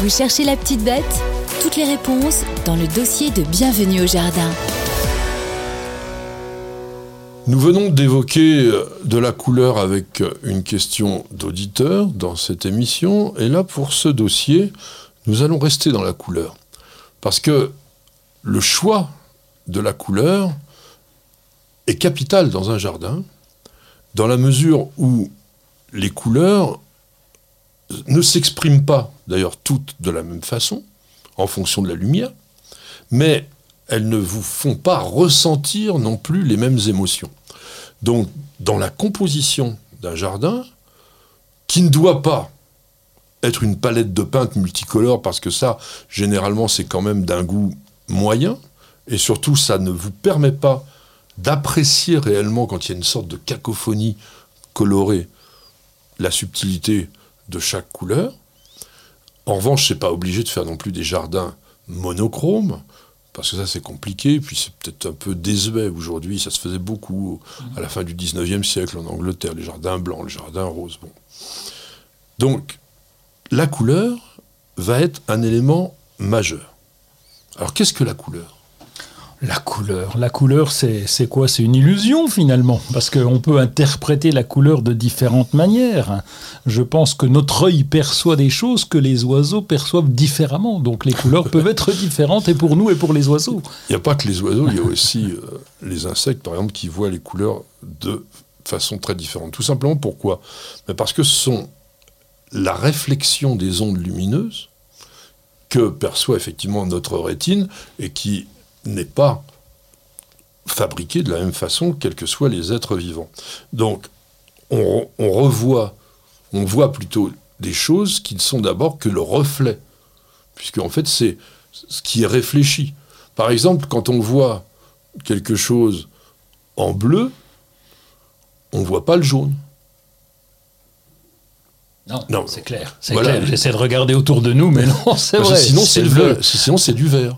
Vous cherchez la petite bête Toutes les réponses dans le dossier de Bienvenue au Jardin. Nous venons d'évoquer euh, de la couleur avec euh, une question d'auditeur dans cette émission. Et là, pour ce dossier, nous allons rester dans la couleur. Parce que le choix de la couleur est capital dans un jardin, dans la mesure où les couleurs ne s'expriment pas, d'ailleurs toutes de la même façon, en fonction de la lumière, mais elles ne vous font pas ressentir non plus les mêmes émotions. Donc, dans la composition d'un jardin, qui ne doit pas être une palette de peintes multicolores, parce que ça, généralement, c'est quand même d'un goût moyen, et surtout, ça ne vous permet pas d'apprécier réellement, quand il y a une sorte de cacophonie colorée, la subtilité de chaque couleur. En revanche, c'est pas obligé de faire non plus des jardins monochromes, parce que ça c'est compliqué, puis c'est peut-être un peu désuet aujourd'hui, ça se faisait beaucoup à la fin du 19e siècle en Angleterre, les jardins blancs, les jardins roses. Bon. Donc, la couleur va être un élément majeur. Alors qu'est-ce que la couleur? La couleur. La couleur, c'est quoi? C'est une illusion finalement, parce qu'on peut interpréter la couleur de différentes manières. Je pense que notre œil perçoit des choses que les oiseaux perçoivent différemment. Donc les couleurs peuvent être différentes et pour nous et pour les oiseaux. Il n'y a pas que les oiseaux, il y a aussi euh, les insectes, par exemple, qui voient les couleurs de façon très différente. Tout simplement pourquoi? Parce que ce sont la réflexion des ondes lumineuses que perçoit effectivement notre rétine et qui n'est pas fabriqué de la même façon, quels que soient les êtres vivants. Donc, on, revoit, on voit plutôt des choses qui ne sont d'abord que le reflet, puisque en fait, c'est ce qui est réfléchi. Par exemple, quand on voit quelque chose en bleu, on ne voit pas le jaune. Non, c'est clair. C'est clair. J'essaie de regarder autour de nous, mais non, c'est vrai. Sinon, c'est Sinon, c'est du vert.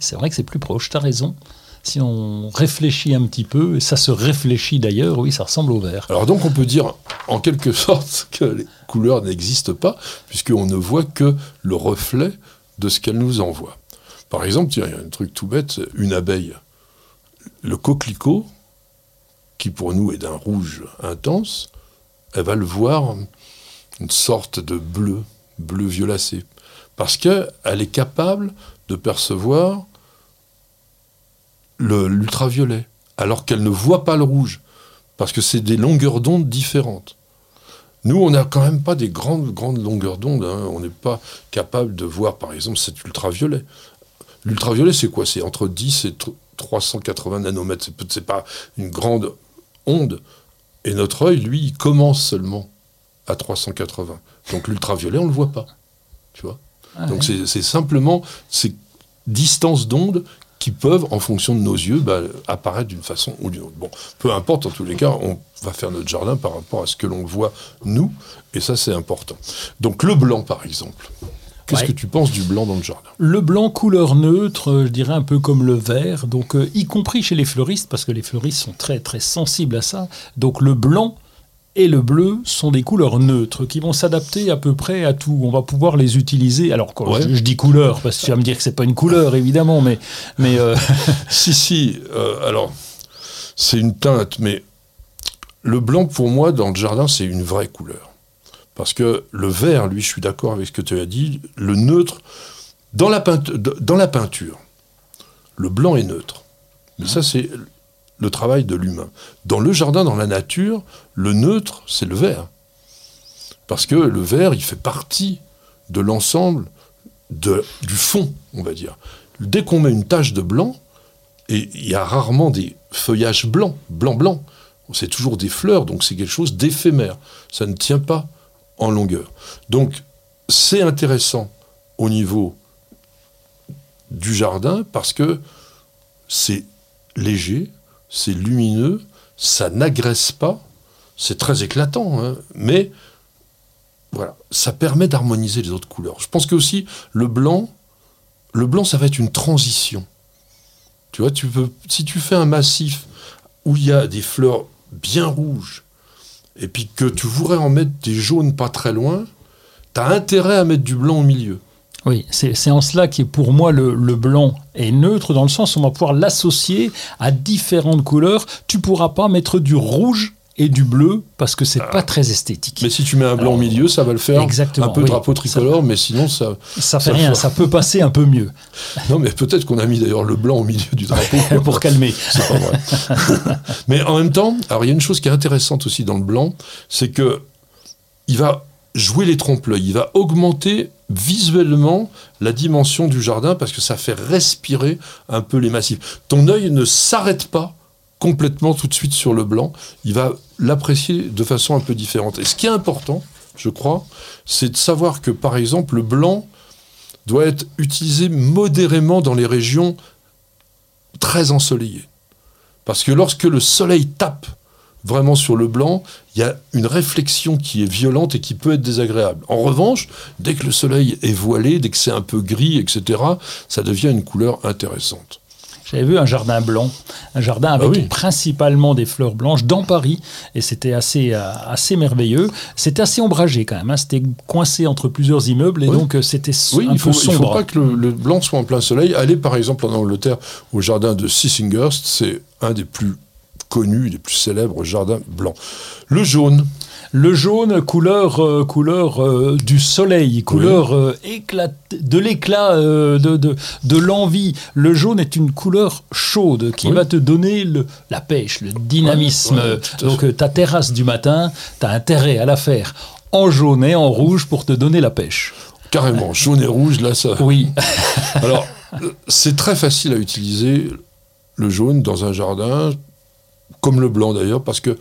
C'est vrai que c'est plus proche, tu as raison. Si on réfléchit un petit peu, et ça se réfléchit d'ailleurs, oui, ça ressemble au vert. Alors donc on peut dire en quelque sorte que les couleurs n'existent pas, puisqu'on ne voit que le reflet de ce qu'elles nous envoient. Par exemple, il y a un truc tout bête, une abeille. Le coquelicot, qui pour nous est d'un rouge intense, elle va le voir une sorte de bleu, bleu violacé. Parce qu'elle est capable de percevoir l'ultraviolet, alors qu'elle ne voit pas le rouge, parce que c'est des longueurs d'onde différentes. Nous, on n'a quand même pas des grandes, grandes longueurs d'onde. Hein. On n'est pas capable de voir, par exemple, cet ultraviolet. L'ultraviolet, c'est quoi? C'est entre 10 et 380 nanomètres. C'est pas une grande onde. Et notre œil, lui, commence seulement à 380. Donc l'ultraviolet, on ne le voit pas. Tu vois? Ah Donc c'est simplement ces distances d'onde qui peuvent, en fonction de nos yeux, bah, apparaître d'une façon ou d'une autre. Bon, peu importe, en tous les cas, on va faire notre jardin par rapport à ce que l'on voit, nous, et ça, c'est important. Donc le blanc, par exemple. Qu'est-ce que tu penses du blanc dans le jardin? Le blanc couleur neutre, je dirais un peu comme le vert, donc euh, y compris chez les fleuristes, parce que les fleuristes sont très très sensibles à ça. Donc le blanc et le bleu sont des couleurs neutres qui vont s'adapter à peu près à tout. On va pouvoir les utiliser. Alors, je, dis couleur, parce que tu vas me dire que c'est pas une couleur, évidemment, mais. mais euh, si, si. Euh, alors, c'est une teinte, mais le blanc, pour moi, dans le jardin, c'est une vraie couleur. Parce que le vert, lui, je suis d'accord avec ce que tu as dit, le neutre, dans la, dans la peinture, le blanc est neutre. Mais ça, c'est le travail de l'humain. Dans le jardin, dans la nature, le neutre, c'est le vert. Parce que le vert, il fait partie de l'ensemble du fond, on va dire. Dès qu'on met une tache de blanc, et il y a rarement des feuillages blancs, blanc-blanc, c'est toujours des fleurs, donc c'est quelque chose d'éphémère. Ça ne tient pas en longueur. Donc c'est intéressant au niveau du jardin parce que c'est léger, c'est lumineux, ça n'agresse pas, c'est très éclatant, hein, mais voilà, ça permet d'harmoniser les autres couleurs. Je pense que aussi le blanc, le blanc, ça va être une transition. Tu vois, tu peux, si tu fais un massif où il y a des fleurs bien rouges, et puis que tu voudrais en mettre des jaunes pas très loin, tu as intérêt à mettre du blanc au milieu. Oui, c'est en cela que pour moi le, le, blanc est neutre, dans le sens où on va pouvoir l'associer à différentes couleurs. Tu pourras pas mettre du rouge et du bleu parce que c'est pas très esthétique. Mais si tu mets un blanc au milieu, ça va le faire. Exactement, un peu drapeau tricolore, mais sinon ça. Ça fait rien, ça peut passer un peu mieux. Non, mais peut-être qu'on a mis d'ailleurs le blanc au milieu du drapeau. Pour calmer. C'est pas vrai. mais en même temps, alors il y a une chose qui est intéressante aussi dans le blanc, c'est que il va jouer les trompe-l'œil, il va augmenter visuellement la dimension du jardin parce que ça fait respirer un peu les massifs. Ton œil ne s'arrête pas complètement tout de suite sur le blanc, il va l'apprécier de façon un peu différente. Et ce qui est important, je crois, c'est de savoir que par exemple le blanc doit être utilisé modérément dans les régions très ensoleillées. Parce que lorsque le soleil tape vraiment sur le blanc, il y a une réflexion qui est violente et qui peut être désagréable. En revanche, dès que le soleil est voilé, dès que c'est un peu gris, etc., ça devient une couleur intéressante. J'avais vu un jardin blanc, un jardin avec Ah oui. principalement des fleurs blanches dans Paris, et c'était assez, euh, assez merveilleux. C'était assez ombragé quand même, hein. c'était coincé entre plusieurs immeubles, et Oui. donc euh, c'était Oui, un il faut, peu il faut sombre. pas que le, le blanc soit en plein soleil. Allez par exemple en Angleterre au jardin de Sissinghurst, c'est un des plus connus, des plus célèbres jardins blancs. Le jaune, Le jaune, couleur, euh, couleur euh, du soleil, couleur euh, éclat, de l'éclat, de, de, de l'envie. Le jaune est une couleur chaude qui Oui. va te donner le, la pêche, le dynamisme. Ouais, ouais, Donc ta terrasse du matin, tu as intérêt à la faire en jaune et en rouge pour te donner la pêche. carrément, jaune et rouge, là ça. Oui, Alors, c'est très facile à utiliser le jaune dans un jardin, comme le blanc d'ailleurs, parce que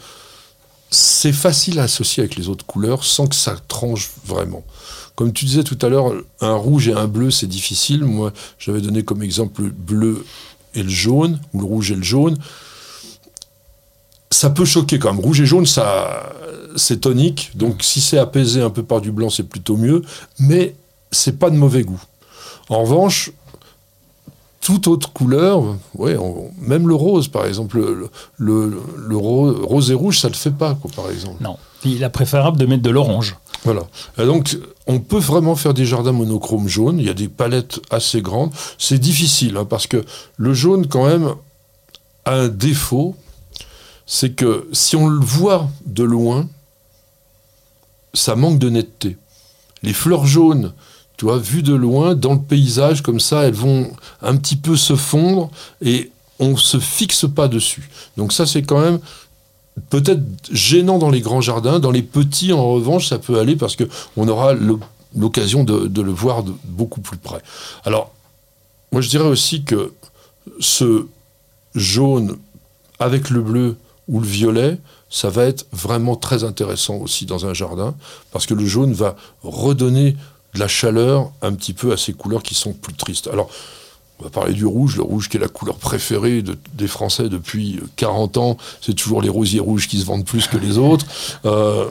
c'est facile à associer avec les autres couleurs sans que ça tranche vraiment. Comme tu disais tout à l'heure, un rouge et un bleu, c'est difficile. Moi, j'avais donné comme exemple le bleu et le jaune, ou le rouge et le jaune. Ça peut choquer quand même. Rouge et jaune, ça, c'est tonique. Donc, si c'est apaisé un peu par du blanc, c'est plutôt mieux. Mais c'est pas de mauvais goût. En revanche, toute autre couleur, ouais, on- même le rose, par exemple, le, le- le ro- rose et rouge, ça ne le fait pas, quoi, par exemple. non. Il est préférable de mettre de l'orange. Voilà. Et donc, on peut vraiment faire des jardins monochromes jaunes. Il y a des palettes assez grandes. C'est difficile, hein, parce que le jaune, quand même, a un défaut. C'est que si on le voit de loin, ça manque de netteté. Les fleurs jaunes, tu vois, vues de loin, dans le paysage, comme ça, elles vont un petit peu se fondre et on se fixe pas dessus. Donc ça, c'est quand même peut-être gênant dans les grands jardins. Dans les petits, en revanche, ça peut aller parce que on aura l'o- l'occasion de, de le voir de beaucoup plus près. Alors, moi, je dirais aussi que ce jaune avec le bleu ou le violet, ça va être vraiment très intéressant aussi dans un jardin, parce que le jaune va redonner de la chaleur un petit peu à ces couleurs qui sont plus tristes. Alors, on va parler du rouge, le rouge qui est la couleur préférée de- des Français depuis 40 ans. C'est toujours les rosiers rouges qui se vendent plus que les autres. Euh,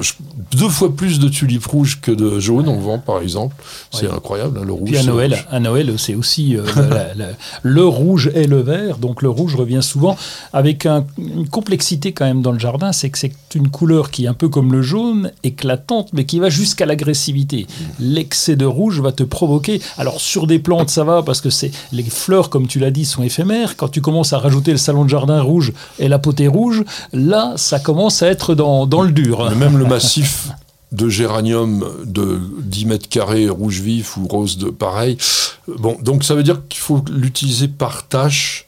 je- deux fois plus de tulipes rouges que de jaunes, on vend par exemple. C'est incroyable, hein, le rouge. Puis à Noël, rouge. à Noël, c'est aussi euh, la- la- le rouge et le vert. Donc le rouge revient souvent avec un- une complexité quand même dans le jardin, c'est que c'est une couleur qui est un peu comme le jaune, éclatante, mais qui va jusqu'à l'agressivité. L'excès de rouge va te provoquer. Alors sur des plantes, ça va parce que c'est les fleurs, comme tu l'as dit, sont éphémères. Quand tu commences à rajouter le salon de jardin rouge et la potée rouge, là, ça commence à être dans, dans le dur. Même le massif de géranium de 10 mètres carrés rouge vif ou rose de pareil. Bon, donc ça veut dire qu'il faut l'utiliser par tâche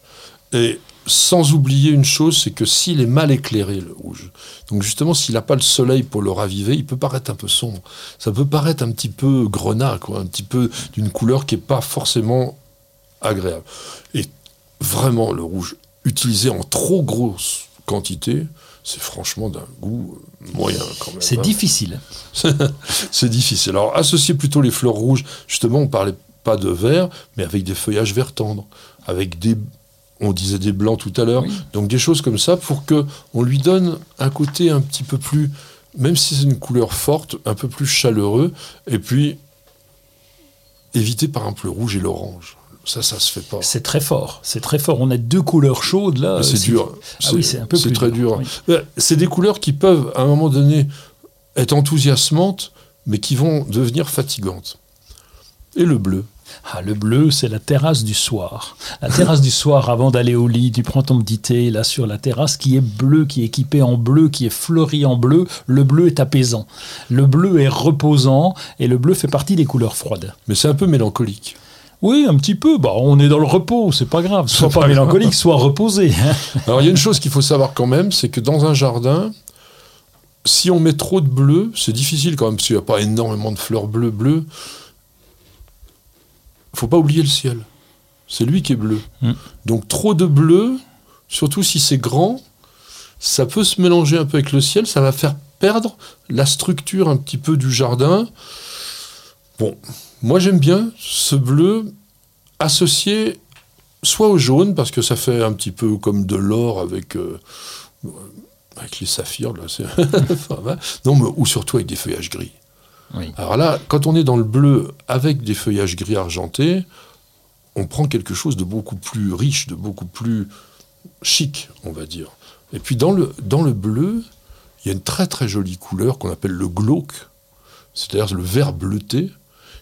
et sans oublier une chose, c'est que s'il est mal éclairé, le rouge, donc justement s'il n'a pas le soleil pour le raviver, il peut paraître un peu sombre. Ça peut paraître un petit peu grenat, quoi, un petit peu d'une couleur qui n'est pas forcément agréable. Et vraiment, le rouge, utilisé en trop grosse quantité, c'est franchement d'un goût moyen quand même. C'est hein. difficile. C'est difficile. Alors, associer plutôt les fleurs rouges, justement, on parlait pas de vert, mais avec des feuillages vert tendres, avec des, on disait des blancs tout à l'heure, Oui. donc des choses comme ça pour que on lui donne un côté un petit peu plus, même si c'est une couleur forte, un peu plus chaleureux, et puis éviter par exemple le rouge et l'orange. Ça, ça se fait pas. C'est très fort. C'est très fort. On a deux couleurs chaudes là. C'est dur. Ah oui, c'est un peu C'est très dur, dur. oui. Euh, C'est des couleurs qui peuvent, à un moment donné, être enthousiasmantes, mais qui vont devenir fatigantes. Et le bleu ah, le bleu, c'est la terrasse du soir. La terrasse du soir, avant d'aller au lit, tu prends ton petit thé là sur la terrasse qui est bleu, qui est équipé en bleu, qui est fleuri en bleu. Le bleu est apaisant. Le bleu est reposant et le bleu fait partie des couleurs froides. Mais c'est un peu mélancolique. Oui, un petit peu. Bah, on est dans le repos, c'est pas grave. Soit pas, mélancolique, soit reposé. Alors il y a une chose qu'il faut savoir quand même, c'est que dans un jardin, si on met trop de bleu, c'est difficile quand même, parce qu'il n'y a pas énormément de fleurs bleues bleues faut pas oublier le ciel. C'est lui qui est bleu. Mm. Donc trop de bleu, surtout si c'est grand, ça peut se mélanger un peu avec le ciel, ça va faire perdre la structure un petit peu du jardin. Bon, moi j'aime bien ce bleu associé soit au jaune, parce que ça fait un petit peu comme de l'or avec, euh, avec les saphirs, là, non, mais, ou surtout avec des feuillages gris. Alors là, quand on est dans le bleu avec des feuillages gris argentés, on prend quelque chose de beaucoup plus riche, de beaucoup plus chic, on va dire. Et puis dans le, bleu, il y a une très très jolie couleur qu'on appelle le glauque, c'est-à-dire le vert bleuté,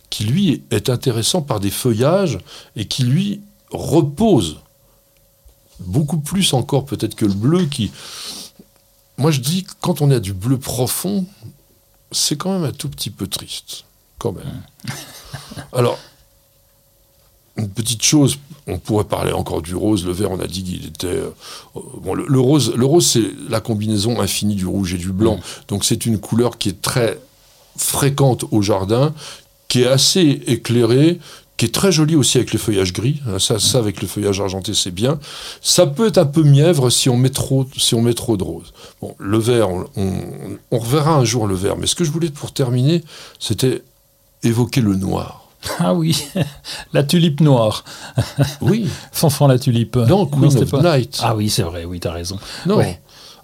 qui lui est intéressant par des feuillages et qui lui repose beaucoup plus encore peut-être que le bleu qui... Moi je dis, quand on a du bleu profond, c'est quand même un tout petit peu triste, quand même. Alors, une petite chose, on pourrait parler encore du rose, le vert, on a dit qu'il était... Euh, bon, le, rose, le rose c'est la combinaison infinie du rouge et du blanc, donc c'est une couleur qui est très fréquente au jardin, qui est assez éclairée, qui est très joli aussi avec les feuillages gris. Hein, ça, ça, avec le feuillage argenté, c'est bien. Ça peut être un peu mièvre si on met trop, si on met trop de rose. Bon, le vert, on, on, reverra un jour le vert. Mais ce que je voulais pour terminer, c'était évoquer le noir. Ah oui, la tulipe noire. Oui. Fanfan la tulipe. Non, Queen of Night. Ah oui, c'est vrai, oui, tu as raison. Non.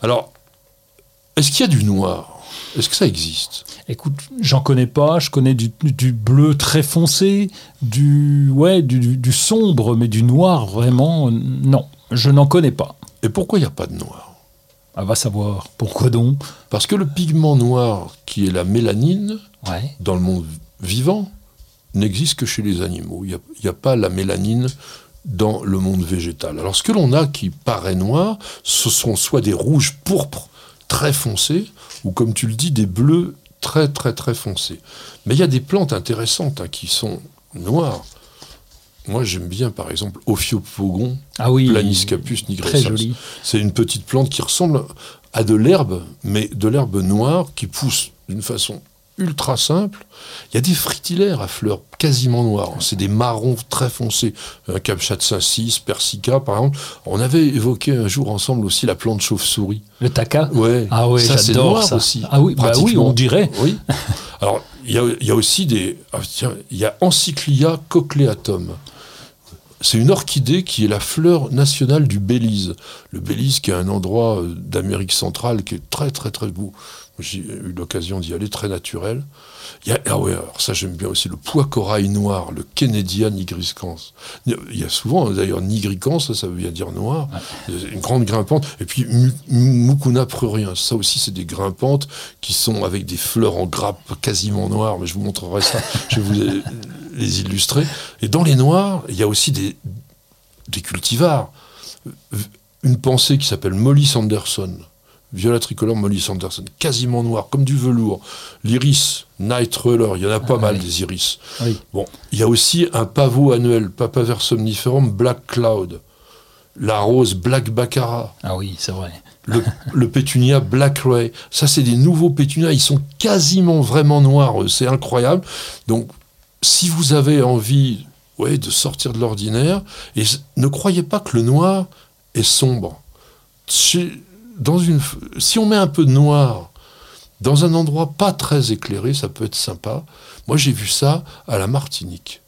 Alors, est-ce qu'il y a du noir? Est-ce que ça existe? Écoute, j'en connais pas. Je connais du, bleu très foncé, du, ouais, du, sombre, mais du noir, vraiment, non. Je n'en connais pas. Et pourquoi il n'y a pas de noir? Ah, va savoir. Pourquoi donc? Parce que le pigment noir, qui est la mélanine, dans le monde vivant, n'existe que chez les animaux. Il n'y a, a, pas la mélanine dans le monde végétal. Alors ce que l'on a qui paraît noir, ce sont soit des rouges pourpres très foncés, ou comme tu le dis, des bleus très très très foncés. Mais il y a des plantes intéressantes hein, qui sont noires. Moi, j'aime bien, par exemple, Ophiopogon, ah oui, Planiscapus nigrescens. C'est une petite plante qui ressemble à de l'herbe, mais de l'herbe noire qui pousse d'une façon ultra simple. Il y a des fritillaires à fleurs quasiment noires. C'est des marrons très foncés. Un Kamchat 6, Persica, par exemple. On avait évoqué un jour ensemble aussi la plante chauve-souris. Le taca Ouais. Ah oui, j'adore ça. aussi. Ah oui, bah oui, on dirait. Oui. Alors, il y, a, aussi des... Ah, tiens, il y a Encyclia cochleatum. C'est une orchidée qui est la fleur nationale du Belize. Le Belize qui est un endroit euh, d'Amérique centrale qui est très très très beau. J'ai eu l'occasion d'y aller, très naturel. Il y a, ah ouais, alors ça j'aime bien aussi, le pois corail noir, le Kennedya nigricans. Il y a souvent d'ailleurs nigricans, ça, ça veut bien dire noir, une grande grimpante. Et puis Mucuna prurien, ça aussi c'est des grimpantes qui sont avec des fleurs en grappe quasiment noires, mais je vous montrerai ça, je vais vous les illustrer. Et dans les noirs, il y a aussi des, des cultivars. Une pensée qui s'appelle Molly Sanderson viola tricolore Molly Sanderson, quasiment noir, comme du velours. L'iris, Night Roller, il y en a pas ah mal des iris. Bon, il y a aussi un pavot annuel, Papaver somniferum Black Cloud. La rose Black Baccarat. Ah oui, c'est vrai. Le, pétunia Black Ray. Ça, c'est des nouveaux pétunias. Ils sont quasiment vraiment noirs. C'est incroyable. Donc, si vous avez envie ouais, de sortir de l'ordinaire, et ne croyez pas que le noir est sombre si on met un peu de noir dans un endroit pas très éclairé, ça peut être sympa. Moi, j'ai vu ça à la Martinique.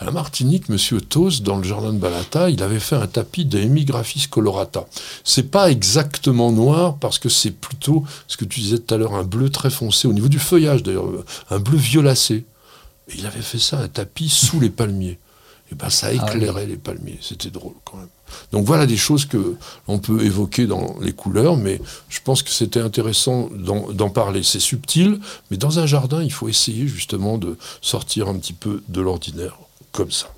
À la Martinique, Monsieur Tos, dans le jardin de Balata, il avait fait un tapis de Hemigraphis colorata. C'est pas exactement noir parce que c'est plutôt ce que tu disais tout à l'heure, un bleu très foncé au niveau du feuillage d'ailleurs, un bleu violacé. Il avait fait ça un tapis sous les palmiers. Et ben ça éclairait les palmiers. C'était drôle quand même. Donc voilà des choses que on peut évoquer dans les couleurs, mais je pense que c'était intéressant d'en parler. C'est subtil, mais dans un jardin, il faut essayer justement de sortir un petit peu de l'ordinaire comme ça.